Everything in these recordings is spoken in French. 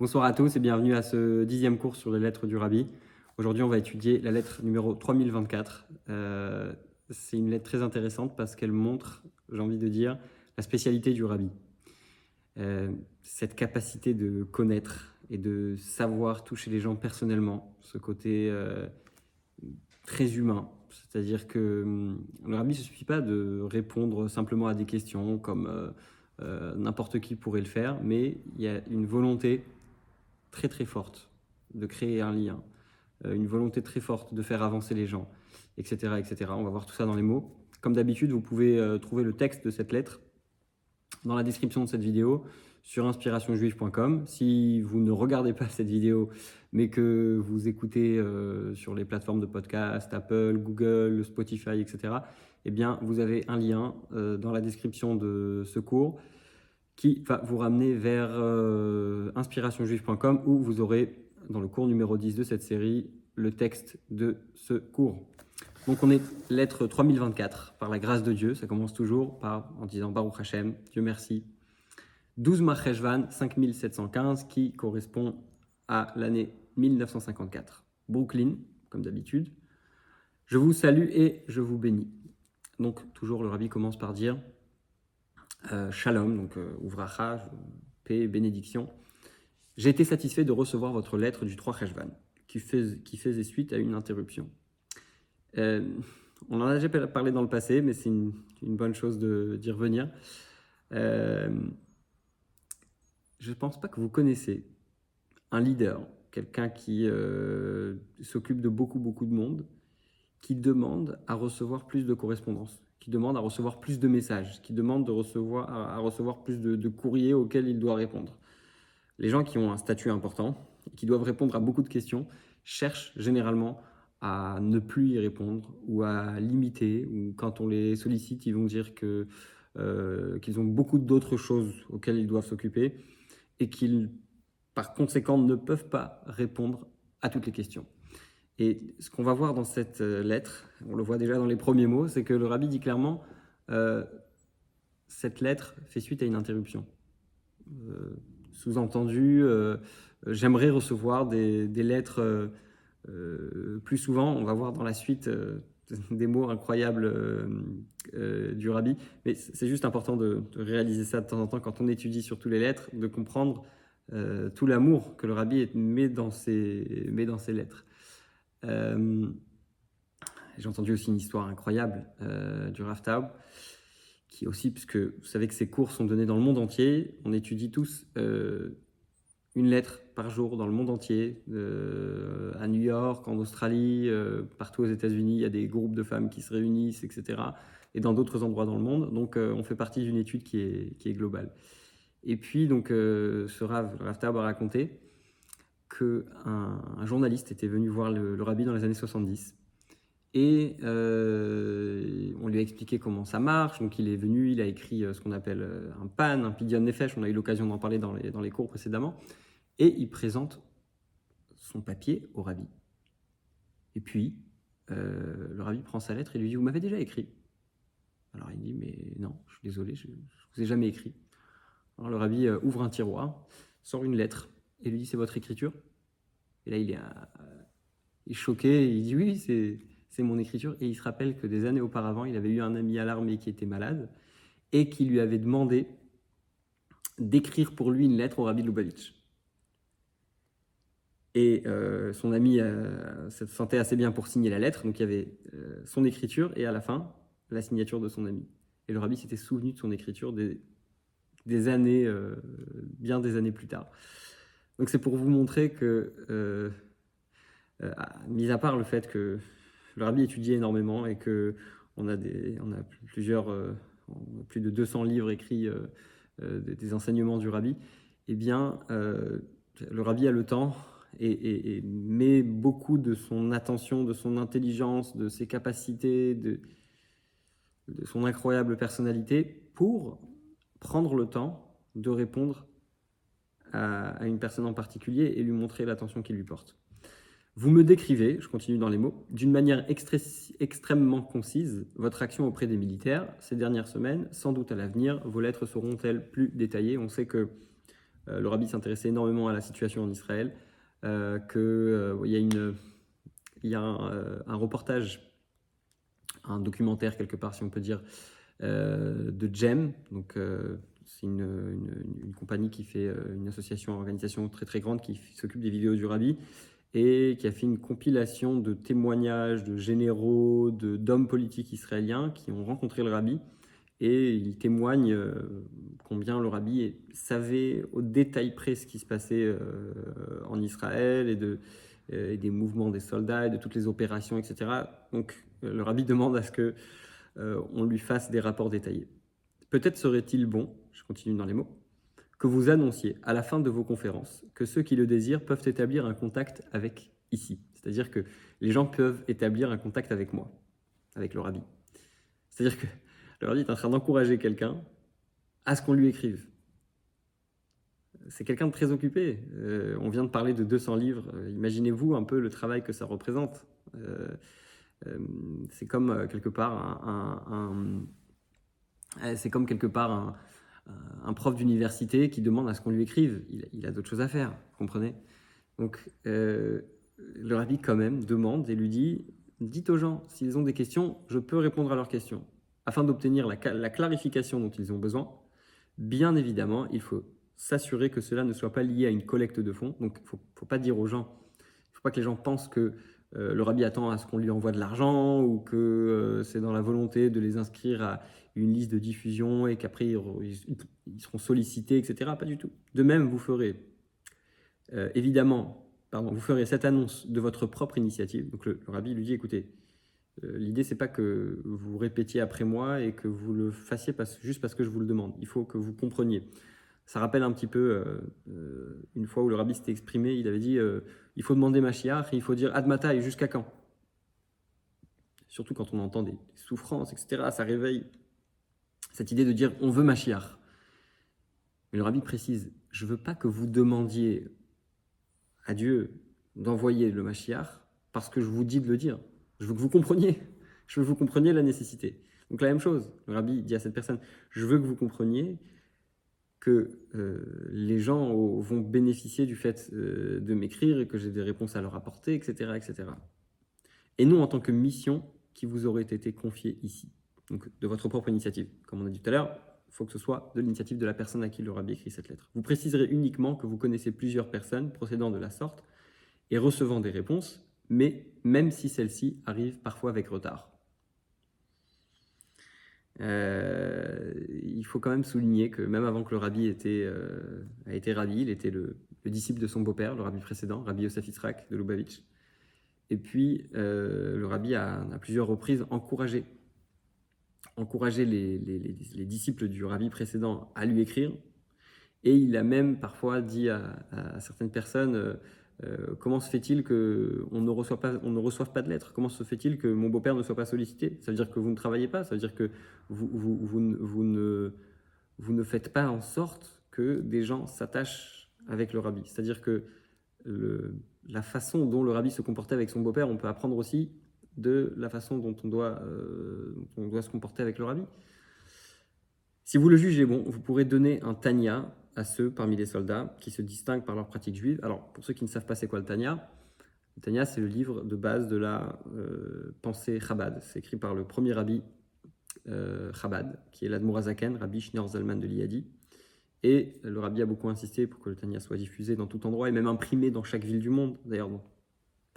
Bonsoir à tous et bienvenue à ce dixième cours sur les lettres du Rabbi. Aujourd'hui, on va étudier la lettre numéro 3024. Euh, c'est une lettre très intéressante parce qu'elle montre, j'ai envie de dire, la spécialité du Rabbi. Euh, cette capacité de connaître et de savoir toucher les gens personnellement, ce côté euh, très humain. C'est-à-dire que hum, le Rabbi ne se suffit pas de répondre simplement à des questions comme n'importe qui pourrait le faire, mais il y a une volonté très très forte de créer un lien, euh, une volonté très forte de faire avancer les gens, etc., etc. On va voir tout ça dans les mots. Comme d'habitude, vous pouvez euh, trouver le texte de cette lettre dans la description de cette vidéo sur inspirationjuive.com. Si vous ne regardez pas cette vidéo, mais que vous écoutez euh, sur les plateformes de podcast, Apple, Google, Spotify, etc., eh bien, vous avez un lien dans la description de ce cours qui va vous ramener vers euh, inspirationjuive.com où vous aurez, dans le cours numéro 10 de cette série, le texte de ce cours. Donc on est lettre 3024, par la grâce de Dieu, ça commence toujours par, en disant Baruch Hashem, Dieu merci. 12 Marcheshvan 5715 qui correspond à l'année 1954. Brooklyn, comme d'habitude. Je vous salue et je vous bénis. Donc toujours le rabbi commence par dire euh, shalom, donc euh, ouvracha, paix, bénédiction. J'ai été satisfait de recevoir votre lettre du 3 Cheshvan, qui, faisait suite à une interruption. Euh, on en a déjà parlé dans le passé, mais c'est une, bonne chose d'y revenir. je ne pense pas que vous connaissez un leader, quelqu'un qui s'occupe de beaucoup, beaucoup de monde, qui demande à recevoir plus de correspondance qui demande à recevoir plus de messages, qui demande de recevoir, à, recevoir plus de, courriers auxquels il doit répondre. Les gens qui ont un statut important, qui doivent répondre à beaucoup de questions, cherchent généralement à ne plus y répondre ou à limiter, ou quand on les sollicite, ils vont dire que, euh, qu'ils ont beaucoup d'autres choses auxquelles ils doivent s'occuper et qu'ils, par conséquent, ne peuvent pas répondre à toutes les questions. Et ce qu'on va voir dans cette euh, lettre, on le voit déjà dans les premiers mots, c'est que le rabbi dit clairement euh, cette lettre fait suite à une interruption. Euh, sous-entendu, j'aimerais recevoir des, lettres plus souvent. On va voir dans la suite des mots incroyables du rabbi. Mais c'est juste important de, réaliser ça de temps en temps quand on étudie surtout les lettres, de comprendre tout l'amour que le rabbi met dans ses, met dans ses lettres. Euh, j'ai entendu aussi une histoire incroyable euh, du Raftaub, qui aussi, puisque vous savez que ces cours sont donnés dans le monde entier, on étudie tous euh, une lettre par jour dans le monde entier, à New York, en Australie, partout aux États-Unis, il y a des groupes de femmes qui se réunissent, etc. Et dans d'autres endroits dans le monde. Donc, on fait partie d'une étude qui est, qui est, globale. Et puis, donc, ce Rav, a raconté un journaliste était venu voir le, rabbi dans les années 70 et euh, on lui a expliqué comment ça marche. Donc il est venu, il a écrit euh, ce qu'on appelle euh, un pan, un pidyon nefesh. On a eu l'occasion d'en parler dans les, dans les cours précédemment. Et il présente son papier au rabbi. Et puis le rabbi prend sa lettre et lui dit Vous m'avez déjà écrit? Alors il dit Mais non, je suis désolé, je ne vous ai jamais écrit. Alors le rabbi ouvre un tiroir, sort une lettre et lui dit C'est votre écriture? Et là, il est, euh, choqué, il dit Oui, c'est mon écriture. Et il se rappelle que des années auparavant, il avait eu un ami à l'armée qui était malade et qui lui avait demandé d'écrire pour lui une lettre au rabbi Lubavitch. Et euh, son ami euh, se sentait assez bien pour signer la lettre, donc il y avait son écriture et à la fin, la signature de son ami. Et le rabbi s'était souvenu de son écriture des années, bien des années plus tard. Donc c'est pour vous montrer que, euh, euh, mis à part le fait que le rabbi étudie énormément et que on a, plusieurs, euh, plus de 200 livres écrits des, enseignements du rabbi, eh bien, le rabbi a le temps et, met beaucoup de son attention, de son intelligence, de ses capacités, de, de son incroyable personnalité pour prendre le temps de répondre à, une personne en particulier et lui montrer l'attention qu'il lui porte. Vous me décrivez, je continue dans les mots, d'une manière extrêmement concise votre action auprès des militaires ces dernières semaines. Sans doute à l'avenir, vos lettres seront-elles plus détaillées? On sait que le rabbi s'intéressait énormément à la situation en Israël, qu'il y a, y a un, reportage, un documentaire quelque part, si on peut dire, de Jem, donc c'est une, compagnie qui fait une association, une organisation très très grande qui s'occupe des vidéos du rabbi et qui a fait une compilation de témoignages de généraux, d'hommes politiques israéliens qui ont rencontré le rabbi. Et il témoigne euh, combien le rabbi savait au détail près ce qui se passait euh, en Israël et, et des mouvements des soldats et de toutes les opérations, etc. Donc le rabbi demande à ce que euh, on lui fasse des rapports détaillés. Peut-être serait-il bon, je continue dans les mots, que vous annonciez à la fin de vos conférences que ceux qui le désirent peuvent établir un contact avec ici. C'est-à-dire que les gens peuvent établir un contact avec moi, avec le rabbi. C'est-à-dire que le rabbi est en train d'encourager quelqu'un à ce qu'on lui écrive. C'est quelqu'un de très occupé. Euh, on vient de parler de 200 livres. Euh, imaginez-vous un peu le travail que ça représente. Euh, c'est comme quelque part un c'est comme quelque part un, euh, prof d'université qui demande à ce qu'on lui écrive. Il, a d'autres choses à faire, vous comprenez? Donc, euh, le rabbi, quand même, demande et lui dit Dites aux gens, s'ils ont des questions, je peux répondre à leurs questions. Afin d'obtenir la, clarification dont ils ont besoin, bien évidemment, il faut s'assurer que cela ne soit pas lié à une collecte de fonds. Donc, il ne faut, pas dire aux gens, il faut pas que les gens pensent que euh, le rabbi attend à ce qu'on lui envoie de l'argent ou que c'est dans la volonté de les inscrire à une liste de diffusion et qu'après ils, seront sollicités, etc. Pas du tout. De même, vous ferez euh, évidemment, pardon, vous ferez cette annonce de votre propre initiative. Donc le, rabbi lui dit, écoutez, euh, l'idée c'est pas que vous répétiez après moi et que vous le fassiez juste parce que je vous le demande. Il faut que vous compreniez. Ça rappelle un petit peu euh, une fois où le rabbi s'était exprimé, il avait dit il faut demander Mashiach et il faut dire Admata et jusqu'à quand? Surtout quand on entend des souffrances, etc. Ça réveille cette idée de dire on veut Mashiach. Mais le rabbi précise, je ne veux pas que vous demandiez à Dieu d'envoyer le Mashiach parce que je vous dis de le dire. Je veux que vous compreniez. Je veux que vous compreniez la nécessité. Donc la même chose, le rabbi dit à cette personne, je veux que vous compreniez que euh, les gens vont bénéficier du fait euh, de m'écrire et que j'ai des réponses à leur apporter, etc., etc. Et non en tant que mission qui vous aurait été confiée ici donc de votre propre initiative. Comme on a dit tout à l'heure, il faut que ce soit de l'initiative de la personne à qui le rabbi écrit cette lettre. Vous préciserez uniquement que vous connaissez plusieurs personnes procédant de la sorte et recevant des réponses, mais même si celles-ci arrivent parfois avec retard. Euh, il faut quand même souligner que même avant que le rabbi était, euh, a été rabbi, il était le, disciple de son beau-père, le rabbi précédent, rabbi Yosef de Lubavitch. Et puis, euh, le rabbi a à plusieurs reprises encouragé encourager les, disciples du rabbi précédent à lui écrire. Et il a même parfois dit à, certaines personnes euh, euh, Comment se fait-il qu'on ne, reçoive pas, on ne reçoive pas de lettres? Comment se fait-il que mon beau-père ne soit pas sollicité? Ça veut dire que vous ne travaillez pas, ça veut dire que vous, vous, vous, vous ne, vous ne faites pas en sorte que des gens s'attachent avec le rabbi. C'est-à-dire que la façon dont le rabbi se comportait avec son beau-père, on peut apprendre aussi de la façon dont on doit, euh, se comporter avec le rabbi. Si vous le jugez bon, vous pourrez donner un Tanya à ceux parmi les soldats qui se distinguent par leur pratique juive. Alors, pour ceux qui ne savent pas c'est quoi le Tanya, le Tanya, c'est le livre de base de la euh, pensée Chabad. C'est écrit par le premier rabbi euh, Chabad, qui est l'Admorazaken, rabbi Shneur Zalman de l'Iyadi. Et le rabbi a beaucoup insisté pour que le Tanya soit diffusé dans tout endroit et même imprimé dans chaque ville du monde. D'ailleurs,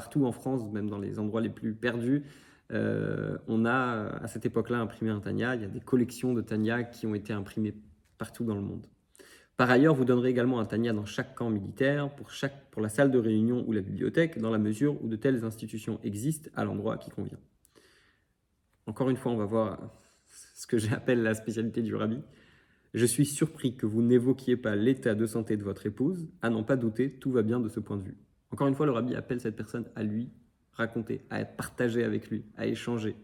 partout en France, même dans les endroits les plus perdus, euh, on a à cette époque-là imprimé un Tania. Il y a des collections de Tania qui ont été imprimées partout dans le monde. Par ailleurs, vous donnerez également un Tania dans chaque camp militaire, pour, chaque, pour la salle de réunion ou la bibliothèque, dans la mesure où de telles institutions existent à l'endroit qui convient. Encore une fois, on va voir ce que j'appelle la spécialité du rabbi. Je suis surpris que vous n'évoquiez pas l'état de santé de votre épouse. À n'en pas douter, tout va bien de ce point de vue. Encore une fois, le rabbi appelle cette personne à lui raconter, à être partagé avec lui, à échanger.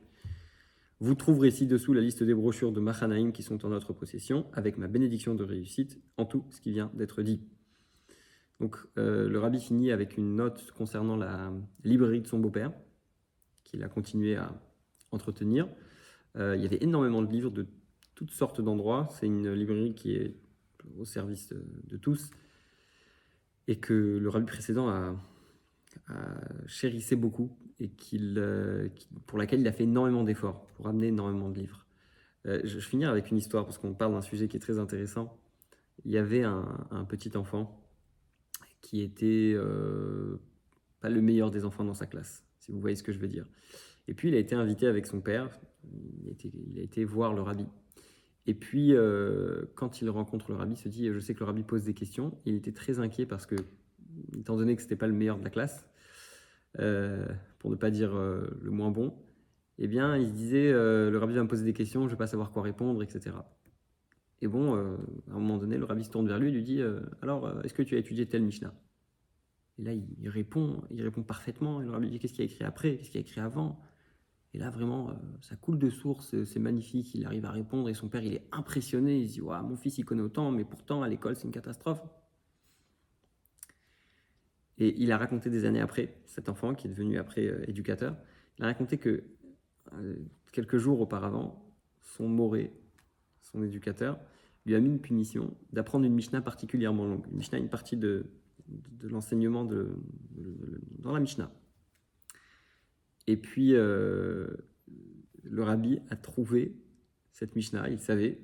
Vous trouverez ci-dessous la liste des brochures de Machanaïm qui sont en notre possession, avec ma bénédiction de réussite en tout ce qui vient d'être dit. Donc euh, le rabbi finit avec une note concernant la librairie de son beau-père, qu'il a continué à entretenir. Euh, il y avait énormément de livres de toutes sortes d'endroits. C'est une librairie qui est au service de tous et que le rabbi précédent a, chérissé beaucoup et qu'il, pour laquelle il a fait énormément d'efforts pour amener énormément de livres. je, vais finir avec une histoire parce qu'on parle d'un sujet qui est très intéressant. Il y avait un, petit enfant qui était pas le meilleur des enfants dans sa classe, si vous voyez ce que je veux dire. Et puis il a été invité avec son père, il a été, voir le rabbi. Et puis, euh, quand il rencontre le rabbi, il se dit, je sais que le rabbi pose des questions. il était très inquiet parce que, étant donné que ce n'était pas le meilleur de la classe, euh, pour ne pas dire euh, le moins bon, eh bien, il se disait, le rabbi va me poser des questions, je ne vais pas savoir quoi répondre, etc. Et bon, à un moment donné, le rabbi se tourne vers lui et lui dit, alors, est-ce que tu as étudié tel Mishnah? Et là, il, répond, il répond parfaitement. Et le rabbi dit, qu'est-ce qu'il a écrit après? Qu'est-ce qu'il a écrit avant? Et là, vraiment, euh, ça coule de source, c'est magnifique, il arrive à répondre et son père, il est impressionné, il se dit, mon fils, il connaît autant, mais pourtant, à l'école, c'est une catastrophe. Et il a raconté des années après, cet enfant qui est devenu après euh, éducateur, il a raconté que euh, quelques jours auparavant, son moré, son éducateur, lui a mis une punition d'apprendre une Mishnah particulièrement longue. Une Mishnah, une partie de, l'enseignement dans la Mishnah. Et puis, euh, le rabbi a trouvé cette Mishnah, il savait.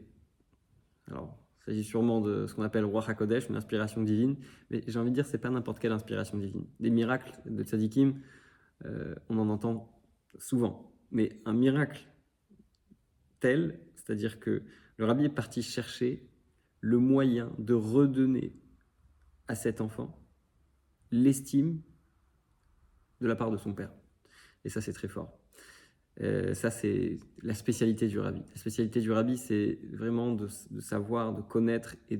Alors, il s'agit sûrement de ce qu'on appelle Roi HaKodesh, une inspiration divine, mais j'ai envie de dire, c'est pas n'importe quelle inspiration divine. Des miracles de tzadikim, euh, on en entend souvent, mais un miracle tel, c'est-à-dire que le rabbi est parti chercher le moyen de redonner à cet enfant l'estime de la part de son père. Et ça, c'est très fort. Euh, ça, c'est la spécialité du rabbi. La spécialité du rabbi, c'est vraiment de, savoir, de connaître et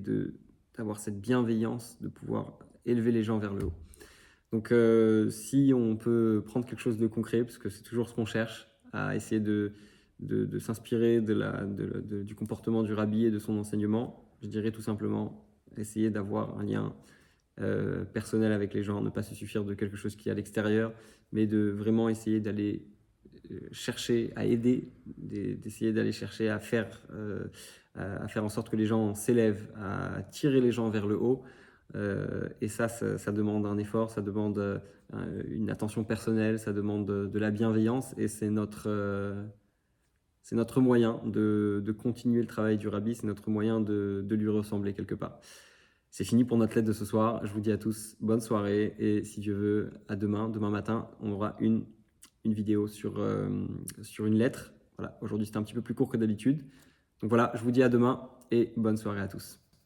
d'avoir cette bienveillance de pouvoir élever les gens vers le haut. Donc, euh, si on peut prendre quelque chose de concret, parce que c'est toujours ce qu'on cherche, à essayer de, de, s'inspirer de du comportement du rabbi et de son enseignement, je dirais tout simplement essayer d'avoir un lien euh, personnel avec les gens, ne pas se suffire de quelque chose qui est à l'extérieur, mais de vraiment essayer d'aller euh, chercher à aider, d'essayer d'aller chercher à faire, euh, à faire en sorte que les gens s'élèvent, à tirer les gens vers le haut. Et ça, ça, demande un effort, ça demande une attention personnelle, ça demande de, la bienveillance, et c'est notre, notre moyen de, de, continuer le travail du rabbi, c'est notre moyen de, de lui ressembler quelque part. C'est fini pour notre lettre de ce soir. Je vous dis à tous bonne soirée et si Dieu veut, à demain. Demain matin, on aura une, une vidéo sur, euh, sur une lettre. Voilà, aujourd'hui c'était un petit peu plus court que d'habitude. Donc voilà, je vous dis à demain et bonne soirée à tous.